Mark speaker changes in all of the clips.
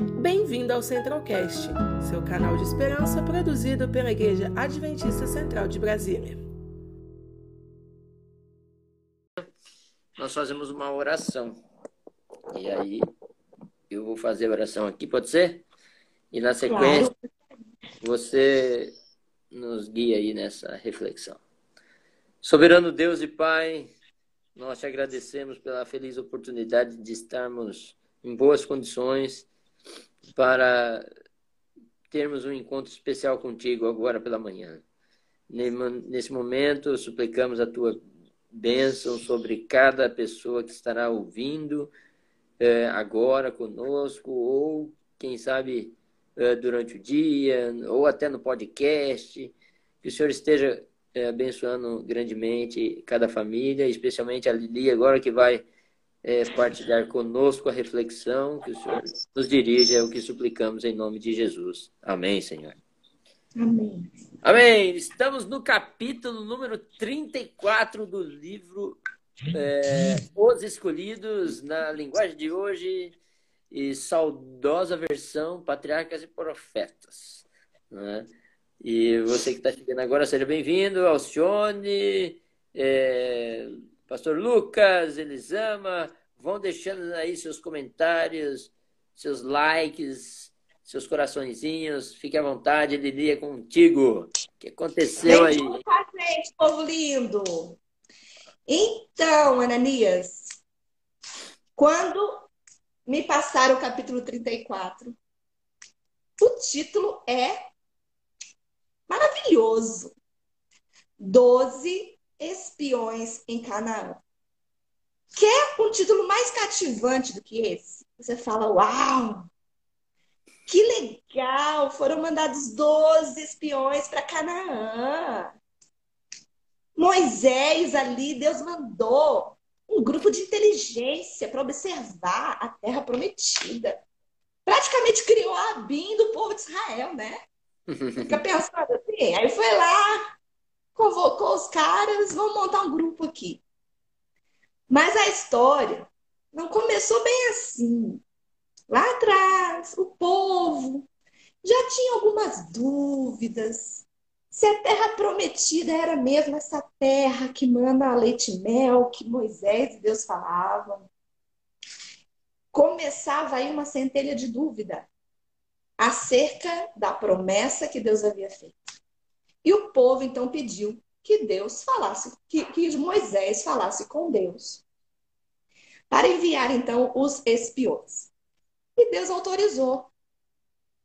Speaker 1: Bem-vindo ao Centralcast, seu canal de esperança produzido pela Igreja Adventista Central de Brasília.
Speaker 2: Nós fazemos uma oração. E aí, eu vou fazer a oração aqui, pode ser? E na sequência, claro. você nos guia aí nessa reflexão. Soberano Deus e Pai, nós te agradecemos pela feliz oportunidade de estarmos em boas condições para termos um encontro especial contigo agora pela manhã. Nesse momento, suplicamos a tua bênção sobre cada pessoa que estará ouvindo é, agora conosco, ou quem sabe é, durante o dia, ou até no podcast. Que o Senhor esteja é, abençoando grandemente cada família, especialmente a Lili agora que vai é, partilhar conosco a reflexão que o Senhor nos dirige, é o que suplicamos em nome de Jesus. Amém, Senhor.
Speaker 3: Amém.
Speaker 2: Amém. Estamos no capítulo número 34 do livro é, Os Escolhidos, na linguagem de hoje, e saudosa versão Patriarcas e Profetas. Né? E você que está chegando agora, seja bem-vindo. Alcione, é, Pastor Lucas, Elisama, vão deixando aí seus comentários, seus likes, seus coraçõezinhos. Fique à vontade, Lili, é contigo. O que aconteceu aí?
Speaker 3: Gente, povo lindo! Então, Ananias, quando me passaram o capítulo 34, o título é maravilhoso. Doze espiões em Canaã. Quer um título mais cativante do que esse? Você fala, uau! Que legal! Foram mandados 12 espiões para Canaã. Moisés ali, Deus mandou um grupo de inteligência para observar a terra prometida. Praticamente criou a Abim do povo de Israel, né? Fica pensando assim. Aí foi lá, convocou os caras, vamos montar um grupo aqui. Mas a história não começou bem assim. Lá atrás, o povo já tinha algumas dúvidas se a terra prometida era mesmo essa terra que manda leite e mel, que Moisés e Deus falavam. Começava aí uma centelha de dúvida acerca da promessa que Deus havia feito. E o povo então pediu que Deus falasse, que, que Moisés falasse com Deus, para enviar então os espiões. E Deus autorizou.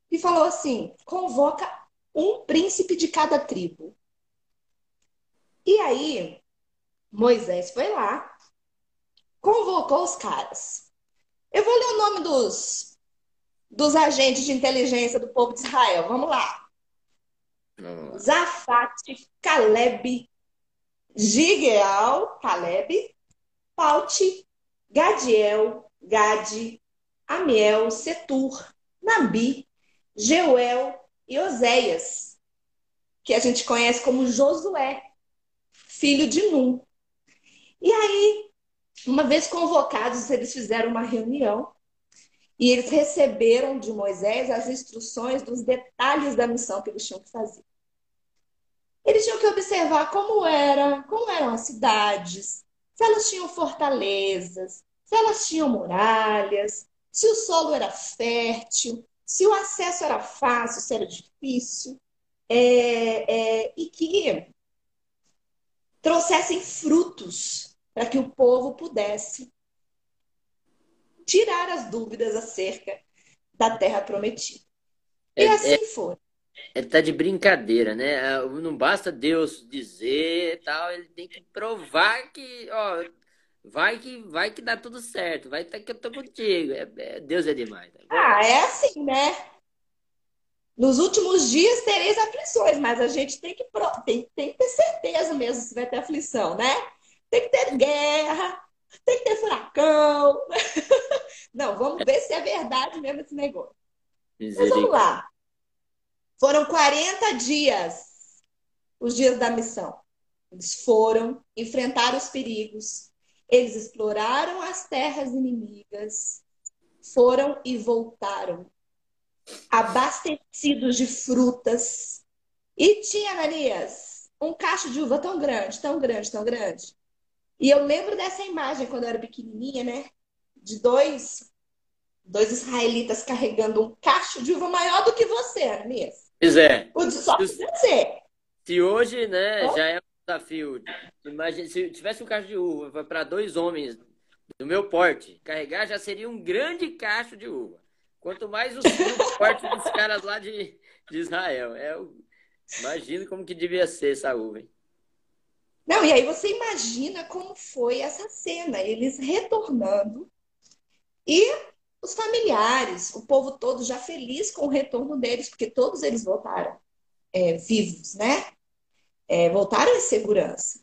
Speaker 3: E falou assim: convoca um príncipe de cada tribo. E aí, Moisés foi lá, convocou os caras. Eu vou ler o nome dos, dos agentes de inteligência do povo de Israel. Vamos lá. Zafate, Caleb, Gigeal, Caleb, Paute, Gadiel, Gade, Amiel, Setur, Nabi, Jeuel e Oséias, que a gente conhece como Josué, filho de Num. E aí, uma vez convocados, eles fizeram uma reunião e eles receberam de Moisés as instruções dos detalhes da missão que eles tinham que fazer. Eles tinham que observar como era, como eram as cidades, se elas tinham fortalezas, se elas tinham muralhas, se o solo era fértil, se o acesso era fácil, se era difícil, é, é, e que trouxessem frutos para que o povo pudesse tirar as dúvidas acerca da terra prometida. E é, assim é, foi.
Speaker 2: Ele tá de brincadeira, né? Ah, não basta Deus dizer tal, ele tem que provar que, ó, vai que vai que dá tudo certo, vai que eu tô contigo. É, é, Deus é demais. Tá
Speaker 3: ah, é assim, né? Nos últimos dias tereis aflições, mas a gente tem que, tem, tem que ter certeza mesmo se vai ter aflição, né? Tem que ter guerra, tem que ter furacão. Não, vamos ver se é verdade mesmo esse negócio. Mas vamos lá. Foram 40 dias, os dias da missão. Eles foram, enfrentaram os perigos, eles exploraram as terras inimigas, foram e voltaram abastecidos de frutas. E tinha, Ananias, um cacho de uva tão grande, tão grande, tão grande. E eu lembro dessa imagem quando eu era pequenininha, né? De dois, dois israelitas carregando um cacho de uva maior do que você, Ananias.
Speaker 2: Pois é.
Speaker 3: O de só
Speaker 2: Se-
Speaker 3: você.
Speaker 2: Se hoje, né,
Speaker 3: Ó.
Speaker 2: já é um desafio. Imagina, se tivesse um cacho de uva para dois homens do meu porte, carregar já seria um grande cacho de uva. Quanto mais o, porte dos caras lá de, de Israel. É, imagina como que devia ser essa uva. hein?
Speaker 3: Não, e aí você imagina como foi essa cena, eles retornando e os familiares, o povo todo já feliz com o retorno deles, porque todos eles voltaram é, vivos, né? É, voltaram em segurança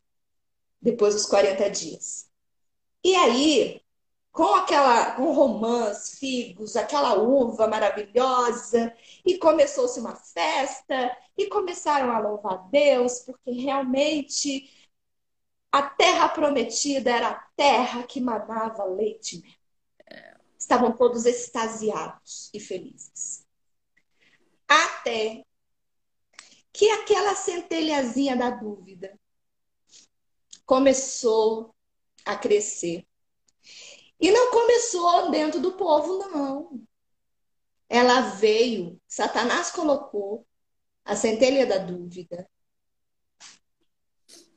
Speaker 3: depois dos 40 dias. E aí, com aquela, com romãs, figos, aquela uva maravilhosa, e começou-se uma festa, e começaram a louvar Deus, porque realmente a terra prometida era a terra que manava leite e mel. Estavam todos extasiados e felizes. Até que aquela centelhazinha da dúvida começou a crescer. E não começou dentro do povo, não. Ela veio, Satanás colocou a centelha da dúvida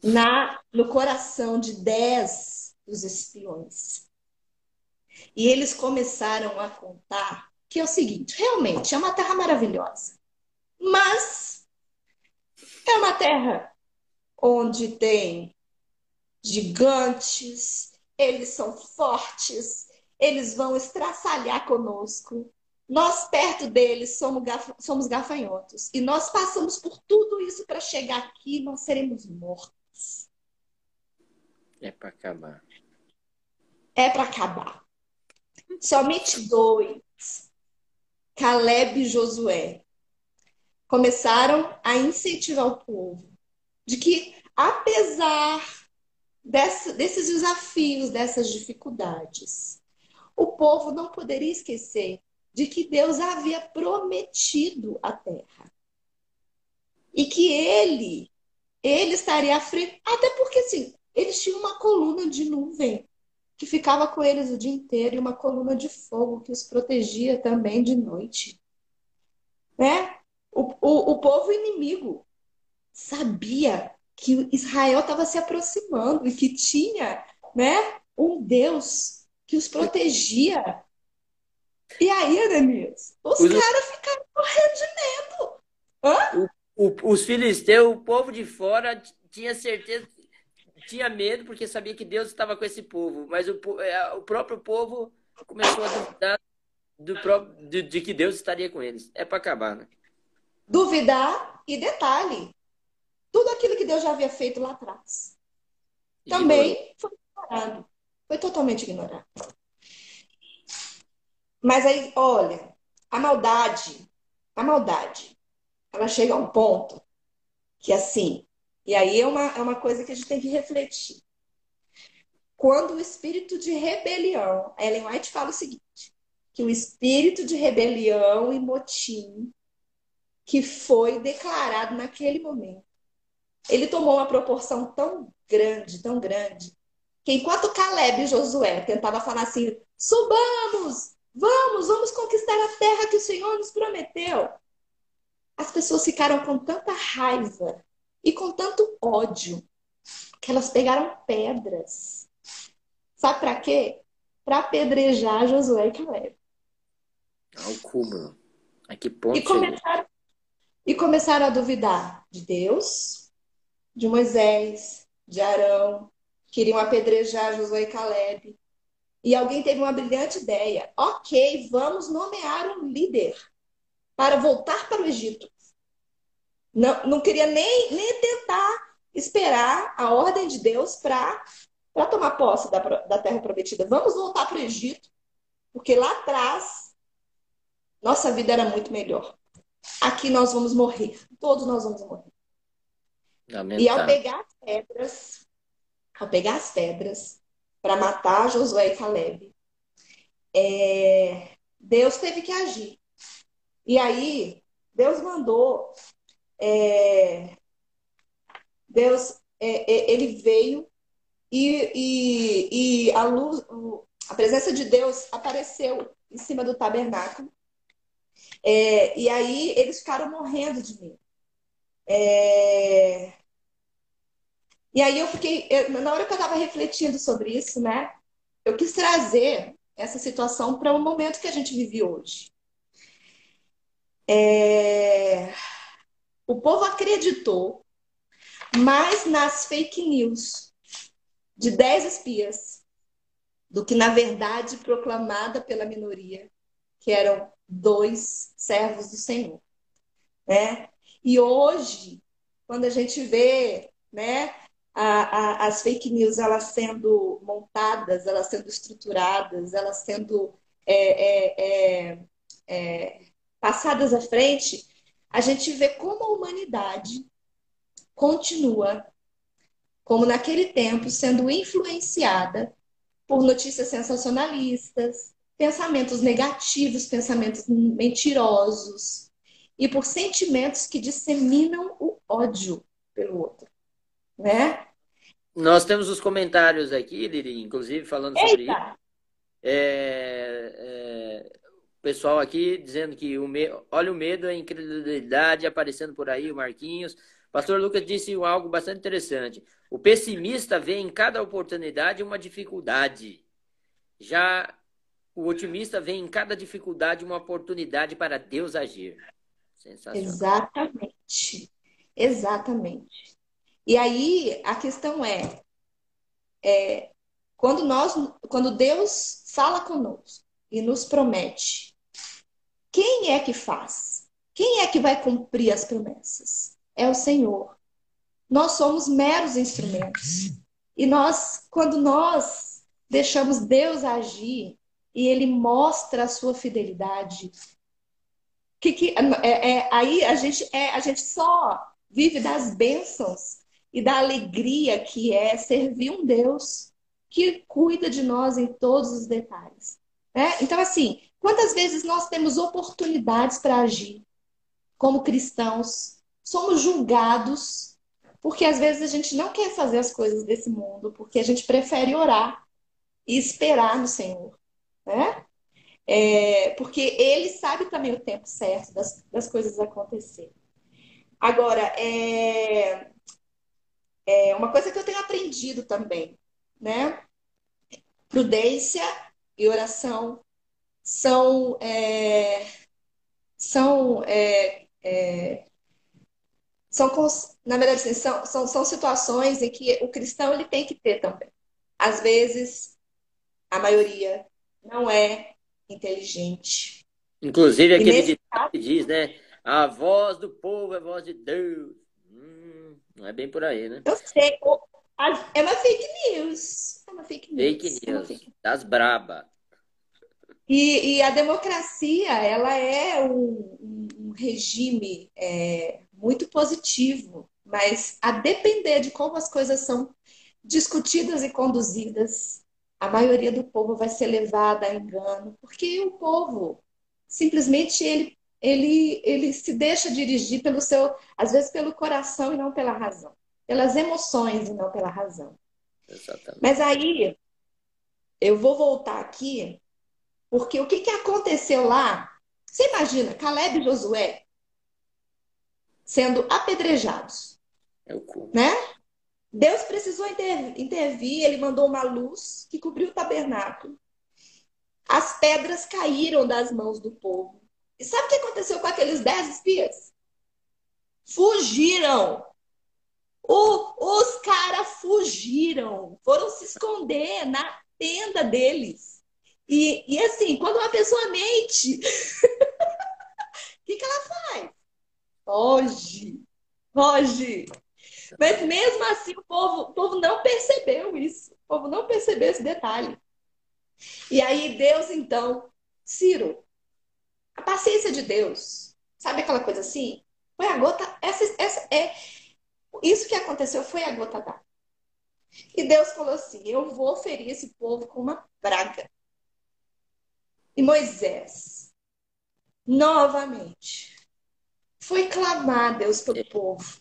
Speaker 3: na, no coração de dez dos espiões. E eles começaram a contar que é o seguinte: realmente é uma terra maravilhosa, mas é uma terra onde tem gigantes, eles são fortes, eles vão estraçalhar conosco. Nós, perto deles, somos, gaf- somos gafanhotos. E nós passamos por tudo isso para chegar aqui, nós seremos mortos.
Speaker 2: É para acabar.
Speaker 3: É para acabar. Somente dois, Caleb e Josué, começaram a incentivar o povo de que, apesar desses desafios, dessas dificuldades, o povo não poderia esquecer de que Deus havia prometido a terra. E que ele, ele estaria à frente. Até porque, assim, eles tinham uma coluna de nuvem que ficava com eles o dia inteiro e uma coluna de fogo que os protegia também de noite. Né? O, o, o povo inimigo sabia que Israel estava se aproximando e que tinha, né, um Deus que os protegia. E aí, Ananias, os
Speaker 2: Os-
Speaker 3: caras ficaram morrendo de medo. Hã?
Speaker 2: O- os filisteus, o povo de fora, tinha certeza, tinha medo porque sabia que Deus estava com esse povo, mas o, é, o próprio povo começou a duvidar do próprio, de, de que Deus estaria com eles. É para acabar, né?
Speaker 3: Duvidar e detalhe, tudo aquilo que Deus já havia feito lá atrás. Também foi ignorado. Foi totalmente ignorado. Mas aí, olha, a maldade, a maldade, ela chega a um ponto que assim, e aí é uma, é uma coisa que a gente tem que refletir. Quando o espírito de rebelião, a Ellen White fala o seguinte, que o espírito de rebelião e motim que foi declarado naquele momento, ele tomou uma proporção tão grande, tão grande, que enquanto Caleb e Josué tentavam falar assim, subamos, vamos, vamos conquistar a terra que o Senhor nos prometeu, as pessoas ficaram com tanta raiva e com tanto ódio que elas pegaram pedras. Sabe para quê? Para apedrejar Josué e Caleb.
Speaker 2: Ao cúmulo. A que ponto
Speaker 3: E começaram, e começaram a duvidar de Deus, de Moisés, de Arão, queriam apedrejar Josué e Caleb. E alguém teve uma brilhante ideia. Ok, vamos nomear um líder para voltar para o Egito. Não, não queria nem, nem tentar esperar a ordem de Deus para tomar posse da, da terra prometida. Vamos voltar para o Egito, porque lá atrás nossa vida era muito melhor. Aqui nós vamos morrer. Todos nós vamos morrer. E ao pegar as pedras, ao pegar as pedras para matar Josué e Caleb, é, Deus teve que agir. E aí, Deus mandou. É, Deus, é, é, ele veio e, e, e a luz, a presença de Deus apareceu em cima do tabernáculo. É, e aí eles ficaram morrendo de medo. É, e aí eu fiquei, eu, na hora que eu estava refletindo sobre isso, né? Eu quis trazer essa situação para o momento que a gente vive hoje. É... O povo acreditou mais nas fake news de dez espias do que na verdade proclamada pela minoria, que eram dois servos do Senhor. Né? E hoje, quando a gente vê né, a, a, as fake news elas sendo montadas, elas sendo estruturadas, elas sendo é, é, é, é, passadas à frente, a gente vê como a humanidade continua, como naquele tempo, sendo influenciada por notícias sensacionalistas, pensamentos negativos, pensamentos mentirosos e por sentimentos que disseminam o ódio pelo outro né?
Speaker 2: Nós temos os comentários aqui, Lili, inclusive falando Eita. sobre isso. É, é, pessoal aqui dizendo que o me... olha o medo, a incredulidade aparecendo por aí, o Marquinhos. Pastor Lucas disse algo bastante interessante. O pessimista vê em cada oportunidade uma dificuldade. Já o otimista vê em cada dificuldade uma oportunidade para Deus agir.
Speaker 3: Sensacional. Exatamente. Exatamente. E aí a questão é, é quando nós, quando Deus fala conosco e nos promete, quem é que faz? Quem é que vai cumprir as promessas? É o Senhor. Nós somos meros instrumentos. E nós, quando nós deixamos Deus agir e Ele mostra a sua fidelidade, que, que é, é, aí a gente é, a gente só vive das bênçãos e da alegria que é servir um Deus que cuida de nós em todos os detalhes. Né? Então, assim, quantas vezes nós temos oportunidades para agir como cristãos, somos julgados, porque às vezes a gente não quer fazer as coisas desse mundo, porque a gente prefere orar e esperar no Senhor. Né? É, porque Ele sabe também o tempo certo das, das coisas acontecerem. Agora, é, é uma coisa que eu tenho aprendido também, né? Prudência e oração são é, são é, é, são na verdade assim, são, são, são situações em que o cristão ele tem que ter também. Às vezes a maioria não é inteligente.
Speaker 2: Inclusive aquele caso... que diz, né? A voz do povo é a voz de Deus. Não é bem por aí, né?
Speaker 3: Eu sei. É uma fake news. É uma fake news.
Speaker 2: Fake news. Fake... Das braba.
Speaker 3: E, e, a democracia, ela é um, um regime é, muito positivo, mas a depender de como as coisas são discutidas e conduzidas, a maioria do povo vai ser levada a engano, porque o povo simplesmente ele ele, ele se deixa dirigir pelo seu, às vezes pelo coração e não pela razão, pelas emoções e não pela razão.
Speaker 2: Exatamente.
Speaker 3: Mas aí eu vou voltar aqui, porque o que, que aconteceu lá? Você imagina, Caleb e Josué sendo apedrejados.
Speaker 2: É o cu.
Speaker 3: Né? Deus precisou intervir, ele mandou uma luz que cobriu o tabernáculo. As pedras caíram das mãos do povo. E sabe o que aconteceu com aqueles dez espias? Fugiram. O, os caras fugiram, foram se esconder na tenda deles. E, e assim, quando uma pessoa mente, o que, que ela faz? Foge, foge. Mas mesmo assim, o povo, o povo não percebeu isso. O povo não percebeu esse detalhe. E aí, Deus, então, Ciro, a paciência de Deus, sabe aquela coisa assim? Foi a gota. Essa, essa é isso que aconteceu foi a gota d'água. E Deus falou assim: Eu vou ferir esse povo com uma praga. E Moisés, novamente. Foi clamar a Deus pelo povo,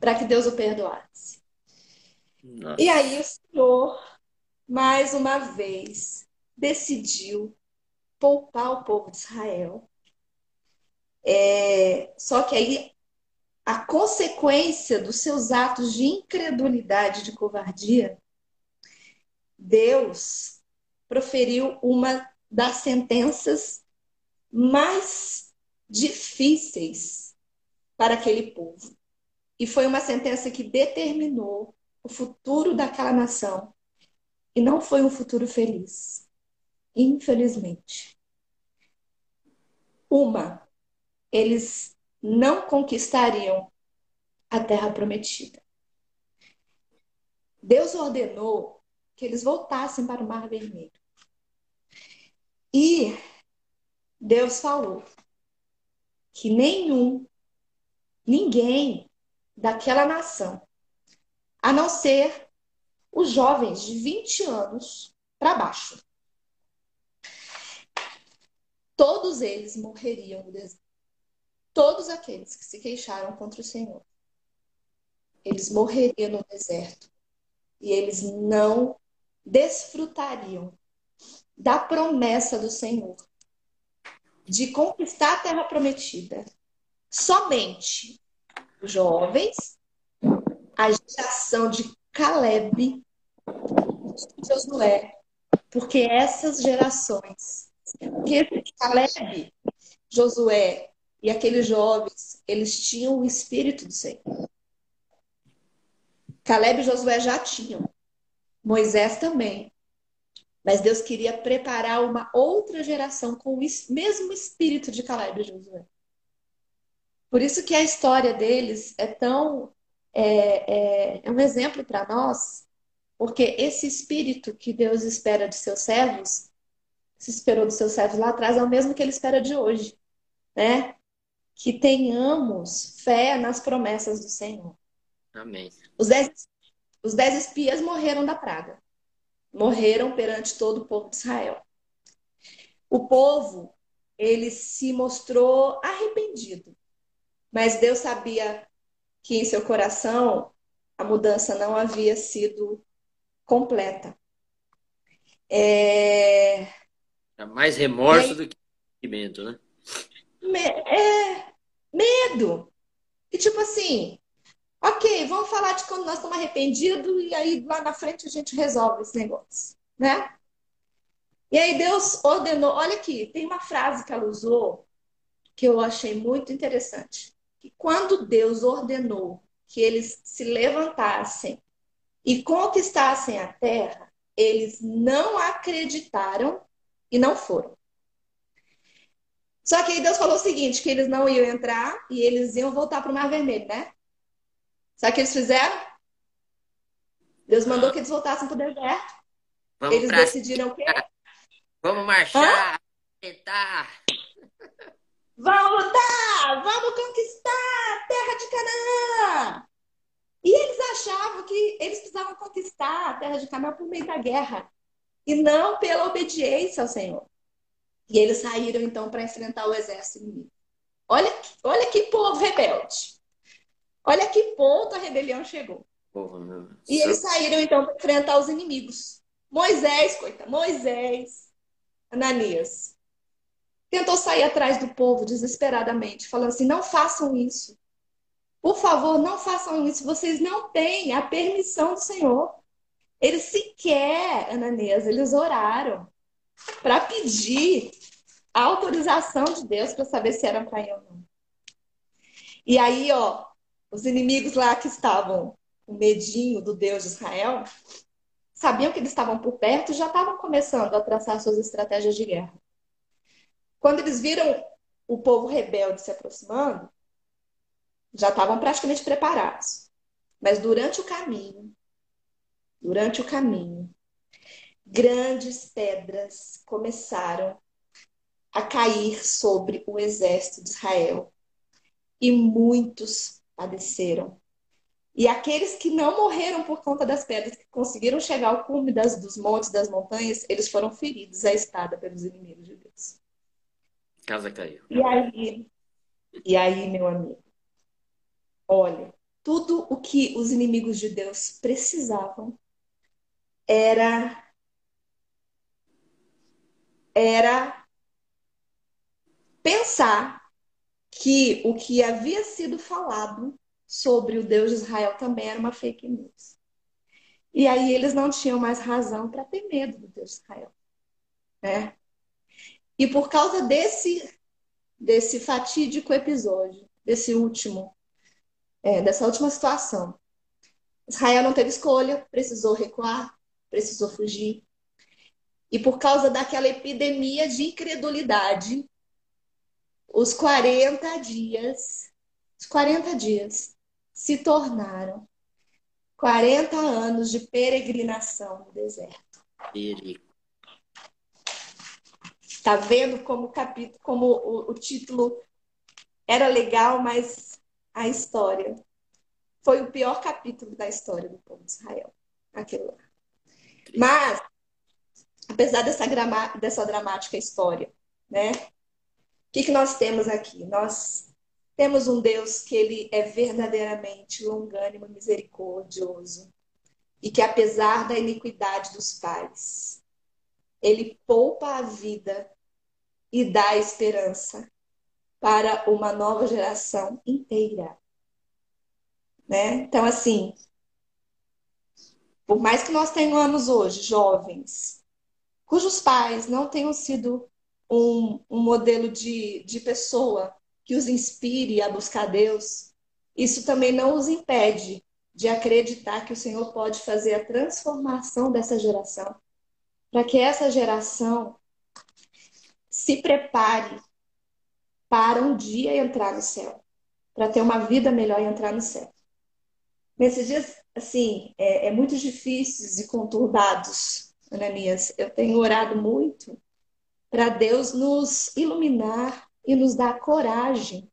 Speaker 3: para que Deus o perdoasse. Nossa. E aí o Senhor, mais uma vez, decidiu poupar o povo de Israel. É, só que aí a consequência dos seus atos de incredulidade, de covardia, Deus proferiu uma das sentenças mais difíceis para aquele povo. E foi uma sentença que determinou o futuro daquela nação. E não foi um futuro feliz. Infelizmente. Uma, eles não conquistariam a terra prometida. Deus ordenou que eles voltassem para o Mar Vermelho. E Deus falou que nenhum, ninguém daquela nação, a não ser os jovens de 20 anos para baixo, todos eles morreriam no deserto. Todos aqueles que se queixaram contra o Senhor, eles morreriam no deserto e eles não desfrutariam da promessa do Senhor de conquistar a terra prometida. Somente os jovens, a geração de Caleb, Josué, porque essas gerações, porque Caleb, Josué e aqueles jovens, eles tinham o espírito do Senhor. Caleb e Josué já tinham. Moisés também. Mas Deus queria preparar uma outra geração com o mesmo espírito de Caleb e Josué. Por isso que a história deles é tão. É, é, é um exemplo para nós, porque esse espírito que Deus espera de seus servos, se esperou dos seus servos lá atrás, é o mesmo que ele espera de hoje. Né? Que tenhamos fé nas promessas do Senhor.
Speaker 2: Amém.
Speaker 3: Os dez, os dez espias morreram da praga morreram perante todo o povo de Israel. O povo, ele se mostrou arrependido, mas Deus sabia que em seu coração a mudança não havia sido completa. É...
Speaker 2: é mais remorso do que arrependimento, né?
Speaker 3: É, medo. E tipo assim, Ok, vamos falar de quando nós estamos arrependidos e aí lá na frente a gente resolve esse negócio, né? E aí Deus ordenou, olha aqui, tem uma frase que ela usou que eu achei muito interessante. Que quando Deus ordenou que eles se levantassem e conquistassem a terra, eles não acreditaram e não foram. Só que aí Deus falou o seguinte, que eles não iam entrar e eles iam voltar para o Mar Vermelho, né? Sabe o que eles fizeram? Deus mandou que eles voltassem para o deserto. Vamos eles decidiram o quê?
Speaker 2: Vamos marchar, tentar.
Speaker 3: Vamos lutar! Vamos conquistar a terra de Canaã! E eles achavam que eles precisavam conquistar a terra de Canaã por meio da guerra e não pela obediência ao Senhor. E eles saíram então para enfrentar o exército inimigo. Olha, olha que povo rebelde. Olha que ponto a rebelião chegou. Porra, e eles saíram então para enfrentar os inimigos. Moisés, coitado, Moisés, Ananias, tentou sair atrás do povo desesperadamente, falando assim: não façam isso. Por favor, não façam isso. Vocês não têm a permissão do Senhor. Eles sequer, Ananias, eles oraram para pedir a autorização de Deus para saber se eram para ir ou não. E aí, ó, os inimigos lá que estavam com medinho do Deus de Israel sabiam que eles estavam por perto e já estavam começando a traçar suas estratégias de guerra. Quando eles viram o povo rebelde se aproximando, já estavam praticamente preparados. Mas durante o caminho, durante o caminho, grandes pedras começaram a cair sobre o exército de Israel e muitos padeceram. E aqueles que não morreram por conta das pedras, que conseguiram chegar ao cume das, dos montes, das montanhas, eles foram feridos à espada pelos inimigos de Deus.
Speaker 2: Casa caiu.
Speaker 3: E aí, e aí, meu amigo, olha, tudo o que os inimigos de Deus precisavam era era pensar que o que havia sido falado sobre o Deus de Israel também era uma fake news. E aí eles não tinham mais razão para ter medo do Deus de Israel. Né? E por causa desse, desse fatídico episódio, desse último, é, dessa última situação, Israel não teve escolha, precisou recuar, precisou fugir. E por causa daquela epidemia de incredulidade, os 40 dias, os 40 dias se tornaram 40 anos de peregrinação no deserto. Tá vendo como o capítulo, como o, o título era legal, mas a história foi o pior capítulo da história do povo de Israel. Aquele lá. Mas, apesar dessa, grama, dessa dramática história, né? O que, que nós temos aqui? Nós temos um Deus que ele é verdadeiramente longânimo, misericordioso, e que apesar da iniquidade dos pais, ele poupa a vida e dá esperança para uma nova geração inteira. Né? Então, assim, por mais que nós tenhamos hoje jovens cujos pais não tenham sido um, um modelo de, de pessoa que os inspire a buscar Deus, isso também não os impede de acreditar que o Senhor pode fazer a transformação dessa geração, para que essa geração se prepare para um dia entrar no céu, para ter uma vida melhor e entrar no céu. Nesses dias, assim, é, é muito difíceis e conturbados, Ananias. Eu tenho orado muito para Deus nos iluminar e nos dar coragem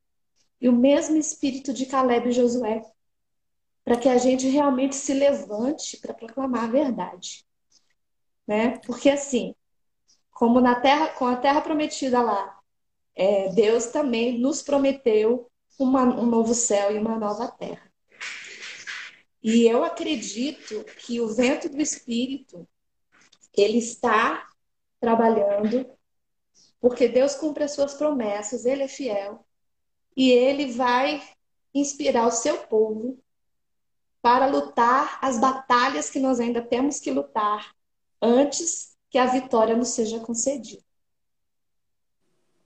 Speaker 3: e o mesmo espírito de Caleb e Josué, para que a gente realmente se levante para proclamar a verdade, né? Porque assim, como na terra, com a terra prometida lá, é, Deus também nos prometeu uma, um novo céu e uma nova terra. E eu acredito que o vento do Espírito ele está trabalhando porque Deus cumpre as suas promessas, ele é fiel. E ele vai inspirar o seu povo para lutar as batalhas que nós ainda temos que lutar antes que a vitória nos seja concedida.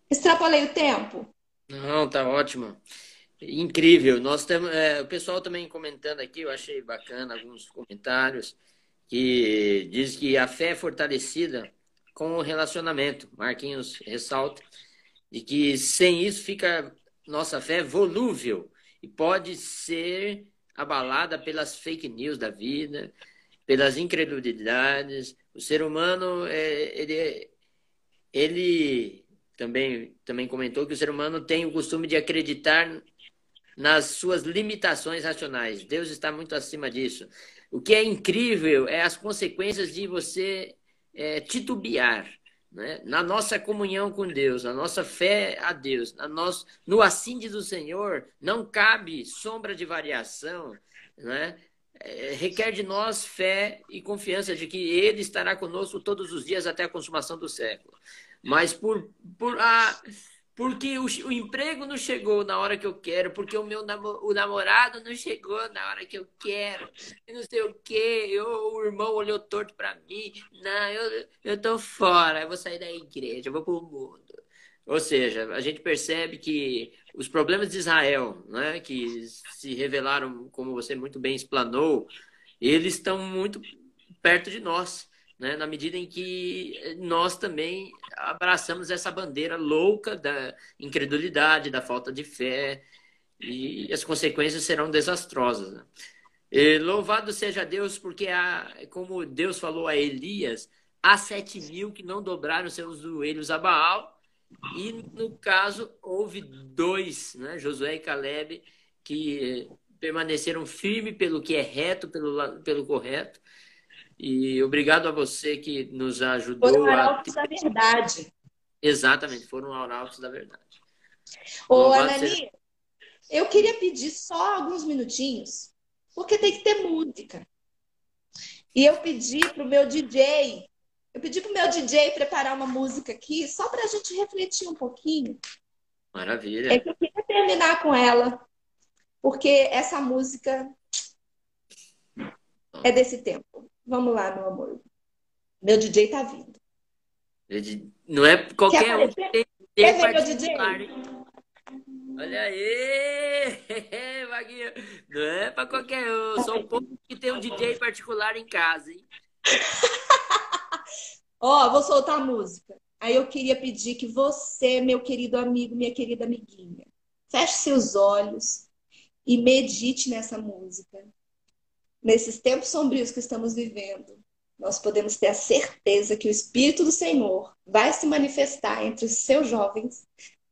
Speaker 3: Extrapolei o tempo?
Speaker 2: Não, tá ótimo. Incrível. Nós temos, é, o pessoal também comentando aqui, eu achei bacana alguns comentários que diz que a fé é fortalecida com o relacionamento. Marquinhos ressalta de que sem isso fica nossa fé volúvel e pode ser abalada pelas fake news da vida, pelas incredulidades. O ser humano, é, ele, ele também, também comentou que o ser humano tem o costume de acreditar nas suas limitações racionais. Deus está muito acima disso. O que é incrível é as consequências de você é, titubear né? na nossa comunhão com Deus, na nossa fé a Deus, na nosso, no assinde do Senhor, não cabe sombra de variação, né? É, requer de nós fé e confiança de que Ele estará conosco todos os dias até a consumação do século. Mas por, por a porque o, o, emprego não chegou na hora que eu quero, porque o meu namo, o namorado não chegou na hora que eu quero, e não sei o quê, eu, o irmão olhou torto para mim, não, eu, eu tô fora, eu vou sair da igreja, eu vou pro mundo. Ou seja, a gente percebe que os problemas de Israel, né, que se revelaram, como você muito bem explanou, eles estão muito perto de nós né? na medida em que nós também abraçamos essa bandeira louca da incredulidade, da falta de fé, e as consequências serão desastrosas. Né? E louvado seja Deus, porque, há, como Deus falou a Elias, há sete mil que não dobraram seus joelhos a Baal, e no caso houve dois, né? Josué e Caleb, que permaneceram firmes pelo que é reto, pelo, pelo correto, e obrigado a você que nos ajudou
Speaker 3: Foram a... da verdade.
Speaker 2: Exatamente, foram arautos da verdade.
Speaker 3: Ô, Anani, seja... eu queria pedir só alguns minutinhos, porque tem que ter música. E eu pedi para o meu DJ, eu pedi para o meu DJ preparar uma música aqui, só para a gente refletir um pouquinho.
Speaker 2: Maravilha.
Speaker 3: É que eu queria terminar com ela, porque essa música é desse tempo. Vamos lá, meu amor. Meu DJ tá vindo.
Speaker 2: Não é qualquer um
Speaker 3: tem Quer ver meu DJ?
Speaker 2: Olha aí, Vaguinho. Não é pra qualquer um. Sou um pouco que tem um DJ particular em casa, hein?
Speaker 3: Ó, oh, vou soltar a música. Aí eu queria pedir que você, meu querido amigo, minha querida amiguinha, feche seus olhos e medite nessa música. Nesses tempos sombrios que estamos vivendo, nós podemos ter a certeza que o Espírito do Senhor vai se manifestar entre os seus jovens,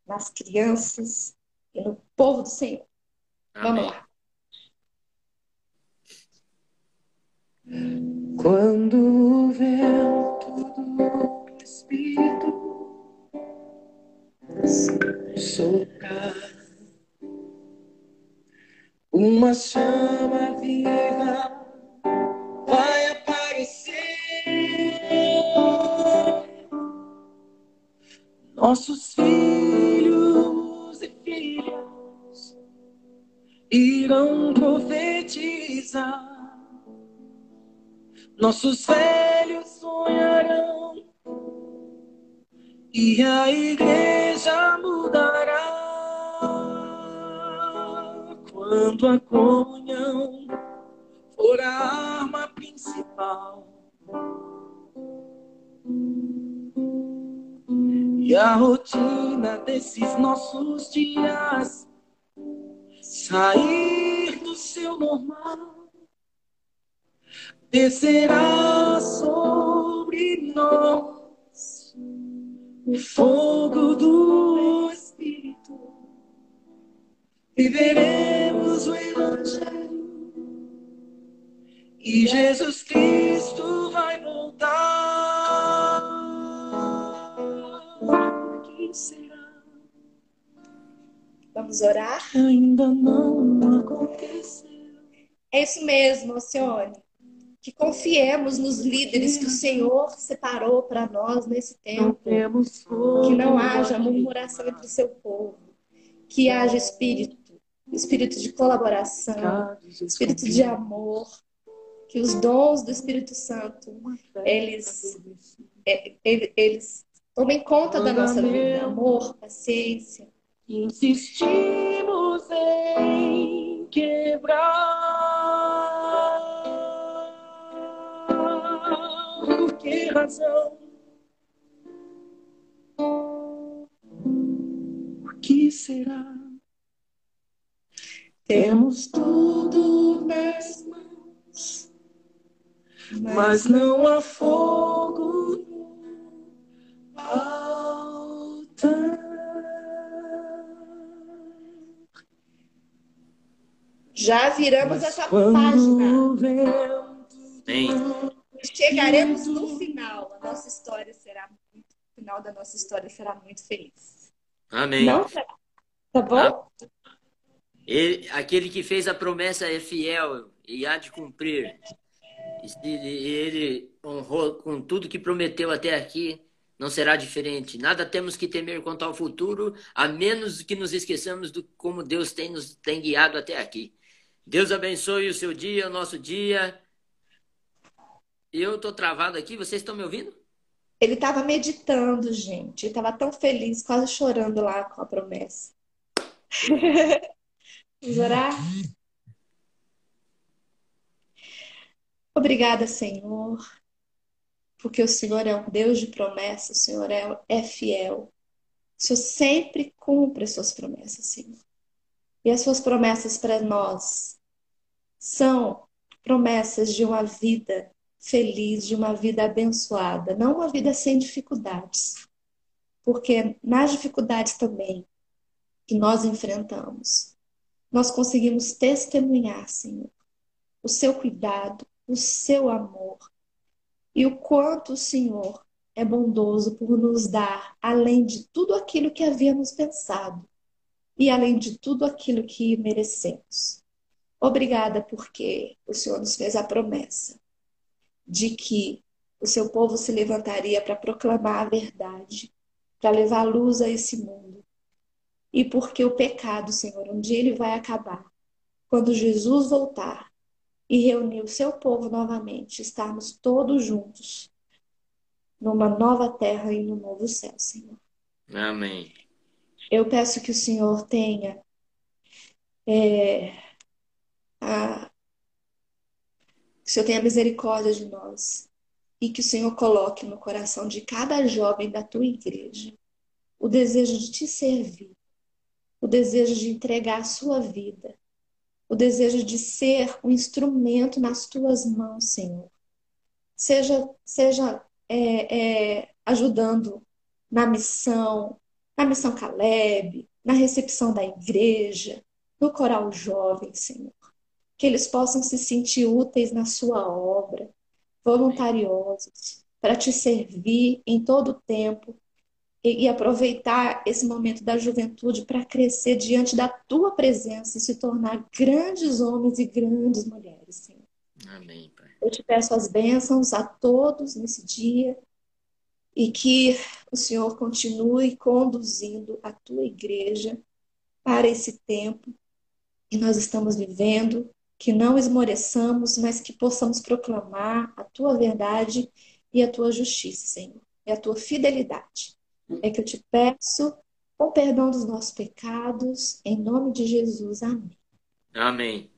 Speaker 3: nas crianças e no povo do Senhor. Amém. Vamos lá.
Speaker 4: Quando o vento do Espírito soprar, uma chama viva vai Nossos filhos e filhas irão profetizar. Nossos velhos sonharão e a igreja mudará quando a comunhão for a arma principal E a rotina desses nossos dias sair do seu normal descerá sobre nós o fogo do. Viveremos o Evangelho e Jesus Cristo vai voltar será?
Speaker 3: Vamos orar?
Speaker 4: Ainda não aconteceu.
Speaker 3: É isso mesmo, Alcione. Que confiemos nos líderes que o Senhor separou para nós nesse tempo. Que não haja murmuração entre o seu povo. Que haja espírito, espírito de colaboração, espírito de amor. Que os dons do Espírito Santo, eles, é, eles Tomem conta da nossa vida. Amor, paciência.
Speaker 4: Insistimos em quebrar. Por que razão? O que será? Temos tudo nas mãos, mas não há fogo
Speaker 3: já viramos essa página. Chegaremos no final. A nossa história será muito, o final da nossa história será muito feliz.
Speaker 2: Amém.
Speaker 3: Não será? Tá bom?
Speaker 2: Ele, aquele que fez a promessa é fiel e há de cumprir. E ele honrou com tudo que prometeu até aqui não será diferente. Nada temos que temer quanto ao futuro, a menos que nos esqueçamos do como Deus tem nos tem guiado até aqui. Deus abençoe o seu dia, o nosso dia. Eu estou travado aqui, vocês estão me ouvindo?
Speaker 3: Ele estava meditando, gente. Ele estava tão feliz, quase chorando lá com a promessa. Vamos orar? Obrigada, Senhor porque o Senhor é um Deus de promessa, o Senhor é, é fiel. O Senhor sempre cumpre as suas promessas, Senhor. E as suas promessas para nós são promessas de uma vida feliz, de uma vida abençoada, não uma vida sem dificuldades. Porque nas dificuldades também que nós enfrentamos, nós conseguimos testemunhar, Senhor, o seu cuidado, o seu amor, e o quanto o Senhor é bondoso por nos dar além de tudo aquilo que havíamos pensado e além de tudo aquilo que merecemos. Obrigada porque o Senhor nos fez a promessa de que o seu povo se levantaria para proclamar a verdade, para levar luz a esse mundo. E porque o pecado, Senhor, um dia ele vai acabar. Quando Jesus voltar e reunir o seu povo novamente, estarmos todos juntos numa nova terra e num novo céu, Senhor.
Speaker 2: Amém.
Speaker 3: Eu peço que o Senhor tenha é, a, que o Senhor tenha misericórdia de nós e que o Senhor coloque no coração de cada jovem da tua igreja o desejo de te servir, o desejo de entregar a sua vida, o desejo de ser um instrumento nas tuas mãos, Senhor. Seja, seja é, é, ajudando na missão, na missão Caleb, na recepção da igreja, no coral jovem, Senhor. Que eles possam se sentir úteis na sua obra, voluntariosos, para te servir em todo o tempo e, e aproveitar esse momento da juventude para crescer diante da tua presença e se tornar grandes homens e grandes mulheres, Senhor.
Speaker 2: Amém, Pai.
Speaker 3: Eu te peço as bênçãos a todos nesse dia e que o Senhor continue conduzindo a tua igreja para esse tempo que nós estamos vivendo, que não esmoreçamos, mas que possamos proclamar a tua verdade e a tua justiça, Senhor, e a tua fidelidade. É que eu te peço com perdão dos nossos pecados, em nome de Jesus. Amém.
Speaker 2: Amém.